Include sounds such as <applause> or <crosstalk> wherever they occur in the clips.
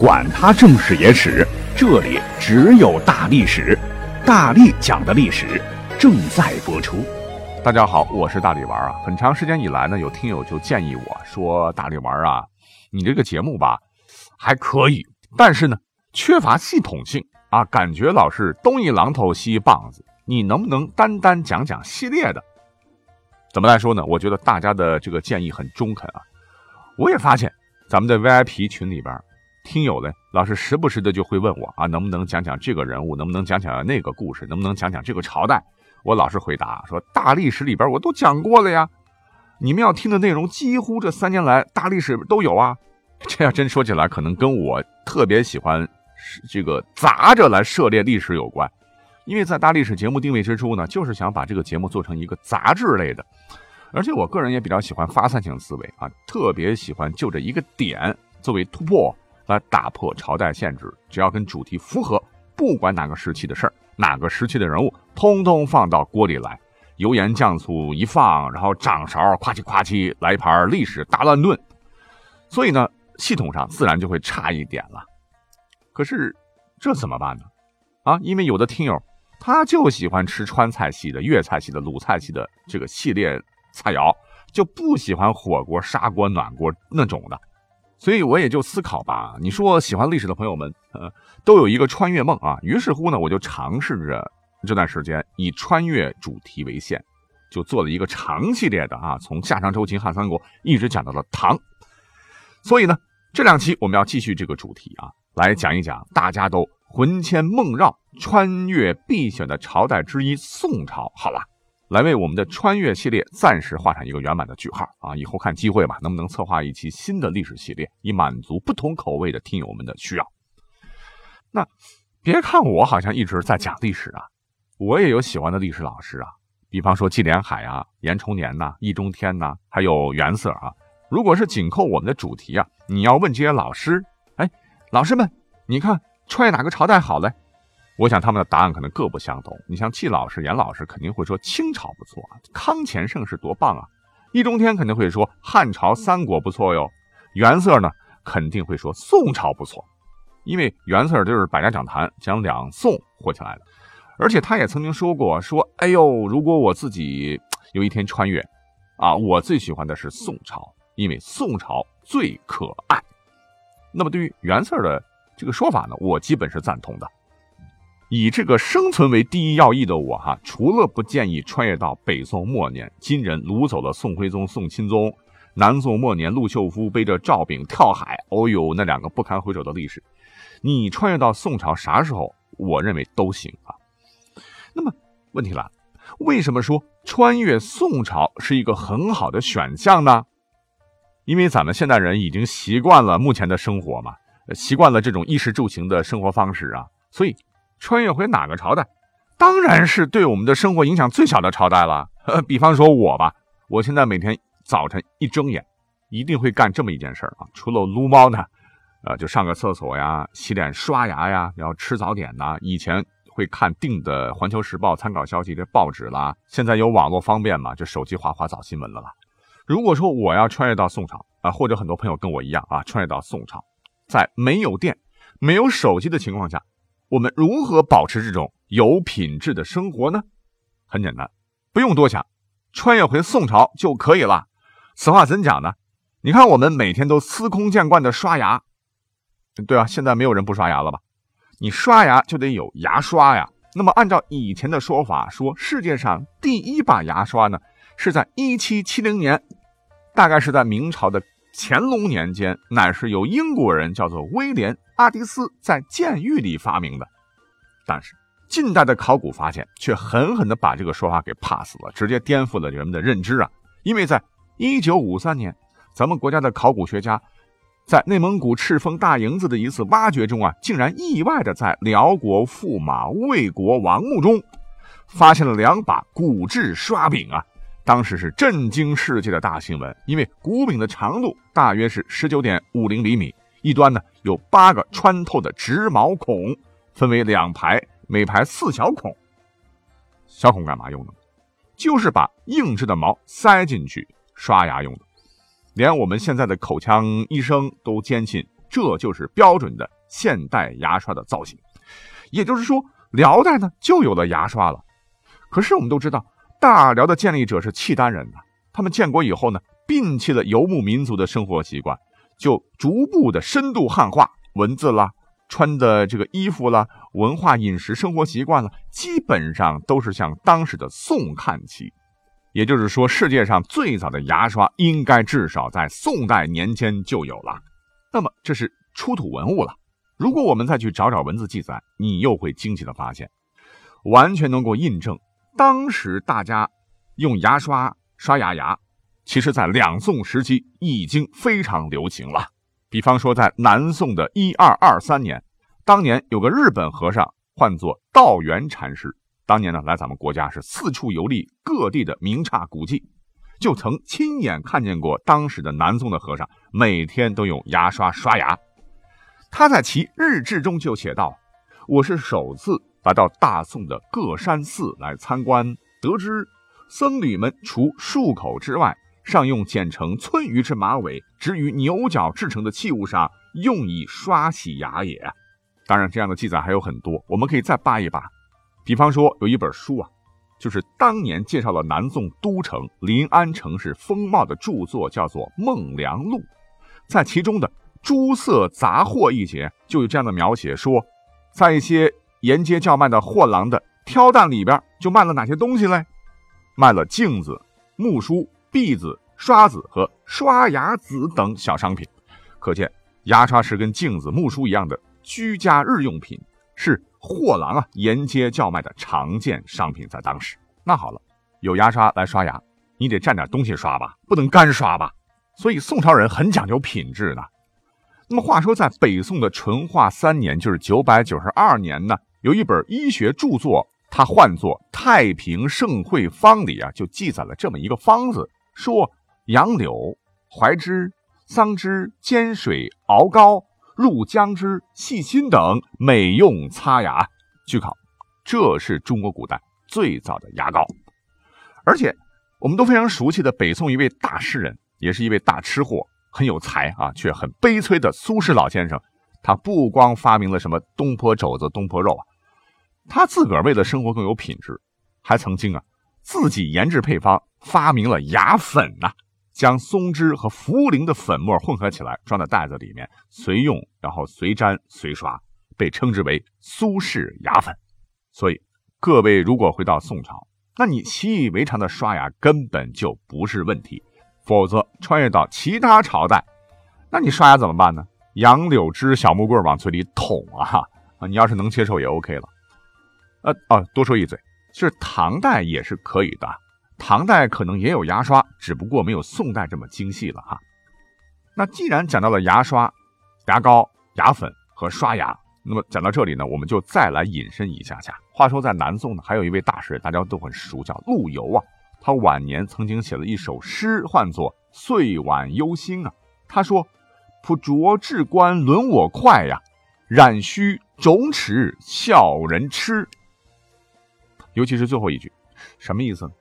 管他正史野史，这里只有大历史，大力讲的历史正在播出。大家好，我是大力丸啊。很长时间以来呢，有听友就建议我说：“大力丸啊，你这个节目吧还可以，但是呢缺乏系统性啊，感觉老是东一榔头西一棒子。你能不能单单讲讲系列的？怎么来说呢？我觉得大家的这个建议很中肯啊。我也发现咱们的 VIP 群里边。”听友呢，老是时不时的就会问我啊，能不能讲讲这个人物，能不能讲讲那个故事，能不能讲讲这个朝代？我老是回答说，大历史里边我都讲过了呀。你们要听的内容，几乎这三年来大历史都有啊。这要真说起来，可能跟我特别喜欢这个杂着来涉猎历史有关。因为在大历史节目定位之初呢，就是想把这个节目做成一个杂志类的，而且我个人也比较喜欢发散性思维啊，特别喜欢就这一个点作为突破。来打破朝代限制，只要跟主题符合，不管哪个时期的事儿，哪个时期的人物，通通放到锅里来，油盐酱醋一放，然后掌勺夸叽夸叽来一盘历史大乱炖。所以呢，系统上自然就会差一点了。可是这怎么办呢？啊，因为有的听友他就喜欢吃川菜系的、粤菜系的、鲁菜系的这个系列菜肴，就不喜欢火锅、砂锅、暖锅那种的。所以我也就思考吧，你说喜欢历史的朋友们，呃，都有一个穿越梦啊。于是乎呢，我就尝试着这段时间以穿越主题为线，就做了一个长系列的啊，从夏商周秦汉三国一直讲到了唐。所以呢，这两期我们要继续这个主题啊，来讲一讲大家都魂牵梦绕、穿越必选的朝代之一——宋朝。好了。来为我们的穿越系列暂时画上一个圆满的句号啊！以后看机会吧，能不能策划一期新的历史系列，以满足不同口味的听友们的需要？那别看我好像一直在讲历史啊，我也有喜欢的历史老师啊，比方说纪连海啊、严崇年呐、易中天呐，还有袁色啊。如果是紧扣我们的主题啊，你要问这些老师，哎，老师们，你看穿越哪个朝代好嘞？我想他们的答案可能各不相同。你像季老师、严老师肯定会说清朝不错啊，康乾盛世多棒啊。易中天肯定会说汉朝、三国不错哟。袁色呢肯定会说宋朝不错，因为袁色就是百家讲坛讲两宋火起来的，而且他也曾经说过说，哎呦，如果我自己有一天穿越，啊，我最喜欢的是宋朝，因为宋朝最可爱。那么对于袁色的这个说法呢，我基本是赞同的。以这个生存为第一要义的我哈，除了不建议穿越到北宋末年，金人掳走了宋徽宗、宋钦宗；南宋末年，陆秀夫背着赵炳跳海，哦呦，那两个不堪回首的历史。你穿越到宋朝啥时候，我认为都行啊。那么问题来了，为什么说穿越宋朝是一个很好的选项呢？因为咱们现代人已经习惯了目前的生活嘛，习惯了这种衣食住行的生活方式啊，所以。穿越回哪个朝代，当然是对我们的生活影响最小的朝代了。呃 <laughs> 比方说我吧，我现在每天早晨一睁眼，一定会干这么一件事啊。除了撸猫呢，呃，就上个厕所呀、洗脸、刷牙呀，然后吃早点呐。以前会看定的《环球时报》参考消息这报纸啦，现在有网络方便嘛，就手机划划早新闻了啦。如果说我要穿越到宋朝啊，或者很多朋友跟我一样啊，穿越到宋朝，在没有电、没有手机的情况下。我们如何保持这种有品质的生活呢？很简单，不用多想，穿越回宋朝就可以了。此话怎讲呢？你看，我们每天都司空见惯的刷牙，对啊，现在没有人不刷牙了吧？你刷牙就得有牙刷呀。那么，按照以前的说法，说世界上第一把牙刷呢，是在一七七零年，大概是在明朝的乾隆年间，乃是由英国人叫做威廉。阿迪斯在监狱里发明的，但是近代的考古发现却狠狠地把这个说法给 pass 了，直接颠覆了人们的认知啊！因为在1953年，咱们国家的考古学家在内蒙古赤峰大营子的一次挖掘中啊，竟然意外的在辽国驸马魏国王墓中发现了两把骨质刷柄啊！当时是震惊世界的大新闻，因为骨柄的长度大约是19.50厘米。一端呢有八个穿透的直毛孔，分为两排，每排四小孔。小孔干嘛用的？就是把硬质的毛塞进去刷牙用的。连我们现在的口腔医生都坚信这就是标准的现代牙刷的造型。也就是说，辽代呢就有了牙刷了。可是我们都知道，大辽的建立者是契丹人呐，他们建国以后呢，摒弃了游牧民族的生活习惯，就逐步的深度汉化文字啦。穿的这个衣服啦，文化、饮食、生活习惯了，基本上都是向当时的宋看齐。也就是说，世界上最早的牙刷应该至少在宋代年间就有了。那么这是出土文物了。如果我们再去找找文字记载，你又会惊奇的发现，完全能够印证当时大家用牙刷刷牙牙，其实在两宋时期已经非常流行了。比方说，在南宋的一二二三年，当年有个日本和尚，唤作道元禅师。当年呢，来咱们国家是四处游历各地的名刹古迹，就曾亲眼看见过当时的南宋的和尚每天都用牙刷刷牙。他在其日志中就写道：“我是首次来到大宋的各山寺来参观，得知僧侣们除漱口之外。”尚用剪成寸余之马尾，置于牛角制成的器物上，用以刷洗牙也。当然，这样的记载还有很多，我们可以再扒一扒。比方说，有一本书啊，就是当年介绍了南宋都城临安城市风貌的著作，叫做《孟良录》。在其中的诸色杂货一节，就有这样的描写：说，在一些沿街叫卖的货郎的挑担里边，就卖了哪些东西嘞？卖了镜子、木梳。篦子、刷子和刷牙子等小商品，可见牙刷是跟镜子、木梳一样的居家日用品，是货郎啊沿街叫卖的常见商品。在当时，那好了，有牙刷来刷牙，你得蘸点东西刷吧，不能干刷吧。所以宋朝人很讲究品质的。那么话说，在北宋的淳化三年，就是九百九十二年呢，有一本医学著作，它唤作《太平盛会方》里啊，就记载了这么一个方子。说杨柳、槐枝、桑枝煎水熬膏，入姜汁、细辛等，每用擦牙。据考，这是中国古代最早的牙膏。而且，我们都非常熟悉的北宋一位大诗人，也是一位大吃货，很有才啊，却很悲催的苏轼老先生。他不光发明了什么东坡肘子、东坡肉啊，他自个儿为了生活更有品质，还曾经啊。自己研制配方，发明了牙粉呐，将松枝和茯苓的粉末混合起来，装在袋子里面，随用，然后随沾随刷，被称之为苏式牙粉。所以，各位如果回到宋朝，那你习以为常的刷牙根本就不是问题。否则，穿越到其他朝代，那你刷牙怎么办呢？杨柳枝、小木棍往嘴里捅啊！啊，你要是能接受也 OK 了。呃哦，多说一嘴。是唐代也是可以的，唐代可能也有牙刷，只不过没有宋代这么精细了哈。那既然讲到了牙刷、牙膏、牙粉和刷牙，那么讲到这里呢，我们就再来引申一下下。话说在南宋呢，还有一位大诗人，大家都很熟，叫陆游啊。他晚年曾经写了一首诗，唤作《岁晚忧心》啊。他说：“朴拙至官轮我快呀，染须肿齿笑人痴。”尤其是最后一句，什么意思呢？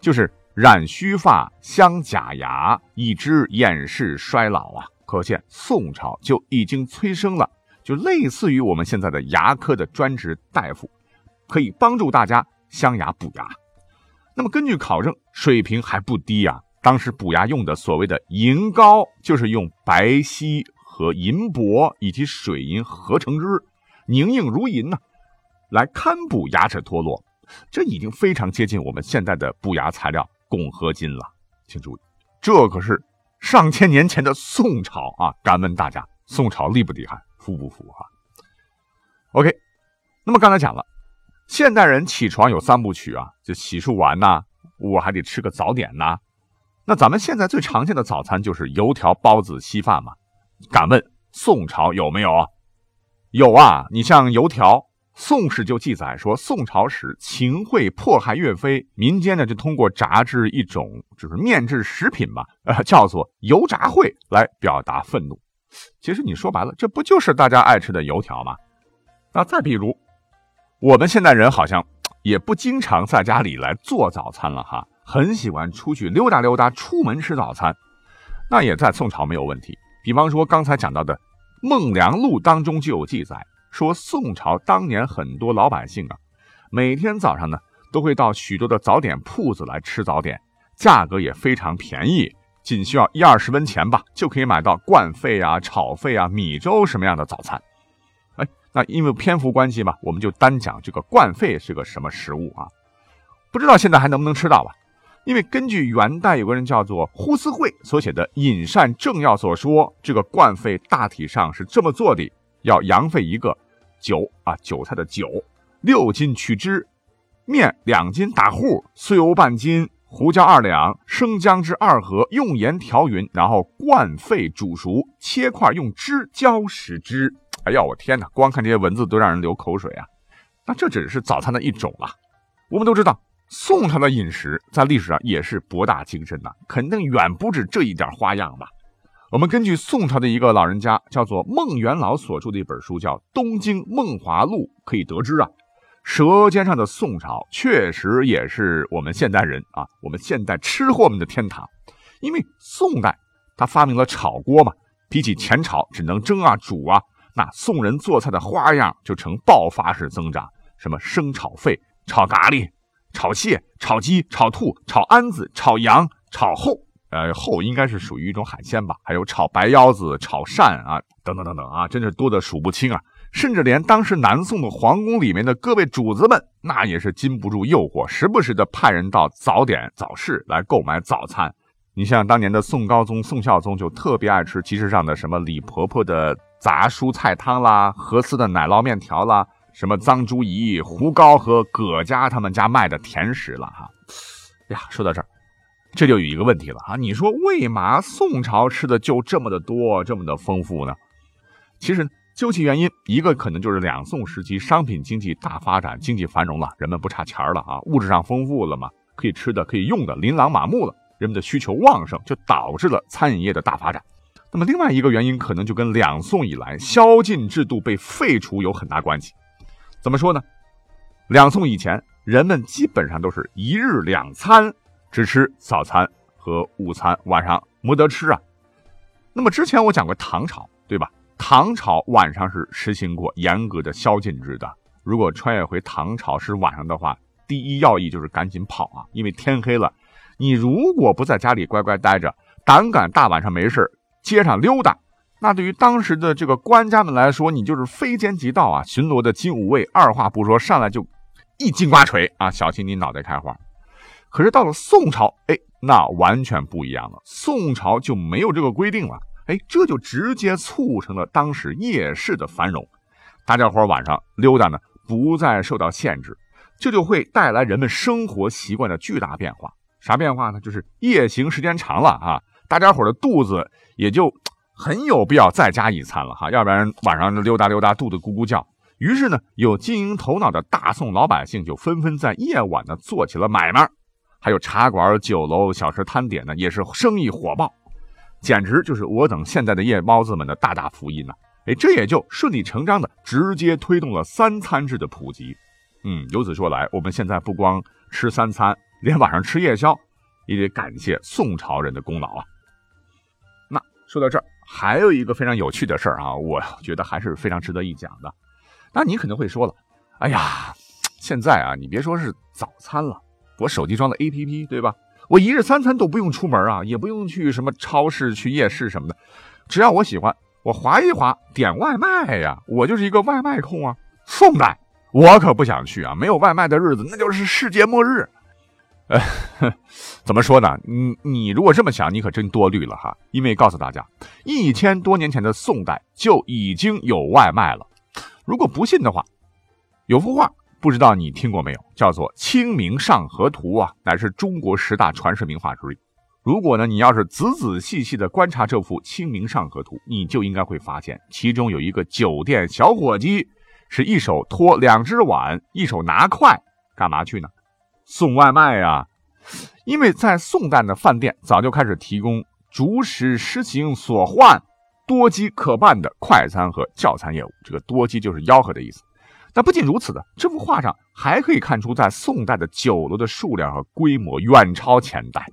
就是染须发镶假牙，以知掩饰衰老啊！可见宋朝就已经催生了，就类似于我们现在的牙科的专职大夫，可以帮助大家镶牙补牙。那么根据考证，水平还不低啊！当时补牙用的所谓的银膏，就是用白皙和银箔以及水银合成之，凝硬如银呢，来堪补牙齿脱落。这已经非常接近我们现在的补牙材料汞合金了，请注意，这可是上千年前的宋朝啊！敢问大家，宋朝厉不厉害，服不服啊？OK，那么刚才讲了，现代人起床有三部曲啊，就洗漱完呐，我还得吃个早点呐。那咱们现在最常见的早餐就是油条、包子、稀饭嘛。敢问宋朝有没有啊？有啊，你像油条。宋史就记载说，宋朝时秦桧迫害岳飞，民间呢就通过炸制一种就是面制食品吧，<laughs> 呃，叫做油炸烩来表达愤怒。其实你说白了，这不就是大家爱吃的油条吗？那再比如，我们现代人好像也不经常在家里来做早餐了哈，很喜欢出去溜达溜达，出门吃早餐，那也在宋朝没有问题。比方说刚才讲到的《孟良录》当中就有记载，说宋朝当年很多老百姓啊，每天早上呢都会到许多的早点铺子来吃早点，价格也非常便宜，仅需要一二十文钱吧，就可以买到灌肺啊、炒肺啊、米粥什么样的早餐。哎，那因为篇幅关系嘛，我们就单讲这个灌肺是个什么食物啊？不知道现在还能不能吃到吧？因为根据元代有个人叫做呼思慧所写的《饮膳正要》所说，这个灌肺大体上是这么做的：要羊肺一个，韭啊韭菜的韭，六斤取汁，面两斤打糊，碎油半斤，胡椒二两，生姜汁二盒，用盐调匀，然后灌肺煮熟，切块用汁浇食之。哎呀，我天哪！光看这些文字都让人流口水啊。那这只是早餐的一种了。我们都知道。宋朝的饮食在历史上也是博大精深的，肯定远不止这一点花样吧？我们根据宋朝的一个老人家叫做孟元老所著的一本书叫《东京梦华录》，可以得知啊，舌尖上的宋朝确实也是我们现代人啊，我们现代吃货们的天堂。因为宋代他发明了炒锅嘛，比起前朝只能蒸啊煮啊，那宋人做菜的花样就呈爆发式增长，什么生炒肺、炒咖喱。炒蟹、炒鸡、炒兔、炒鞍子、炒羊、炒后，呃，后应该是属于一种海鲜吧。还有炒白腰子、炒鳝啊，等等等等啊，真是多得数不清啊。甚至连当时南宋的皇宫里面的各位主子们，那也是禁不住诱惑，时不时的派人到早点早市来购买早餐。你像当年的宋高宗、宋孝宗，就特别爱吃集市上的什么李婆婆的杂蔬菜汤啦，何思的奶酪面条啦。什么脏猪胰、胡糕和葛家他们家卖的甜食了哈？呀，说到这儿，这就有一个问题了啊！你说为嘛宋朝吃的就这么的多、这么的丰富呢？其实究其原因，一个可能就是两宋时期商品经济大发展，经济繁荣了，人们不差钱了啊，物质上丰富了嘛，可以吃的、可以用的琳琅满目了，人们的需求旺盛，就导致了餐饮业的大发展。那么另外一个原因，可能就跟两宋以来宵禁制度被废除有很大关系。怎么说呢？两宋以前，人们基本上都是一日两餐，只吃早餐和午餐，晚上没得吃啊。那么之前我讲过唐朝，对吧？唐朝晚上是实行过严格的宵禁制的。如果穿越回唐朝是晚上的话，第一要义就是赶紧跑啊，因为天黑了。你如果不在家里乖乖待着，胆敢大晚上没事街上溜达。那对于当时的这个官家们来说，你就是非奸即盗啊！巡逻的金吾卫二话不说上来就一金瓜锤啊，小心你脑袋开花。可是到了宋朝，哎，那完全不一样了。宋朝就没有这个规定了，哎，这就直接促成了当时夜市的繁荣。大家伙晚上溜达呢，不再受到限制，这就会带来人们生活习惯的巨大变化。啥变化呢？就是夜行时间长了啊，大家伙的肚子也就。很有必要再加一餐了哈，要不然晚上溜达溜达，肚子咕咕叫。于是呢，有经营头脑的大宋老百姓就纷纷在夜晚呢做起了买卖，还有茶馆、酒楼、小吃摊点呢，也是生意火爆，简直就是我等现在的夜猫子们的大大福音呐！哎，这也就顺理成章的直接推动了三餐制的普及。嗯，由此说来，我们现在不光吃三餐，连晚上吃夜宵，也得感谢宋朝人的功劳啊。那说到这儿。还有一个非常有趣的事儿啊，我觉得还是非常值得一讲的。那你可能会说了，哎呀，现在啊，你别说是早餐了，我手机装的 APP，对吧？我一日三餐都不用出门啊，也不用去什么超市、去夜市什么的，只要我喜欢，我划一划点外卖呀，我就是一个外卖控啊。送代，我可不想去啊，没有外卖的日子那就是世界末日。呃，<laughs> 怎么说呢？你你如果这么想，你可真多虑了哈。因为告诉大家，一千多年前的宋代就已经有外卖了。如果不信的话，有幅画，不知道你听过没有？叫做《清明上河图》啊，乃是中国十大传世名画之一。如果呢，你要是仔仔细细的观察这幅《清明上河图》，你就应该会发现，其中有一个酒店小伙计，是一手托两只碗，一手拿筷，干嘛去呢？送外卖呀，因为在宋代的饭店早就开始提供主使实行所唤多机可办的快餐和叫餐业务。这个多机就是吆喝的意思。那不仅如此的，这幅画上还可以看出，在宋代的酒楼的数量和规模远超前代。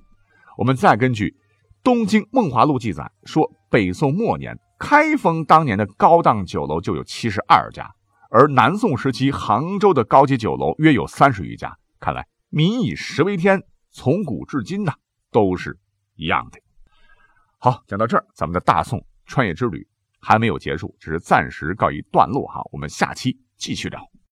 我们再根据《东京梦华录》记载说，北宋末年开封当年的高档酒楼就有七十二家，而南宋时期杭州的高级酒楼约有三十余家。看来民以食为天，从古至今呢都是一样的。好，讲到这儿，咱们的大宋穿越之旅还没有结束，只是暂时告一段落哈。我们下期继续找。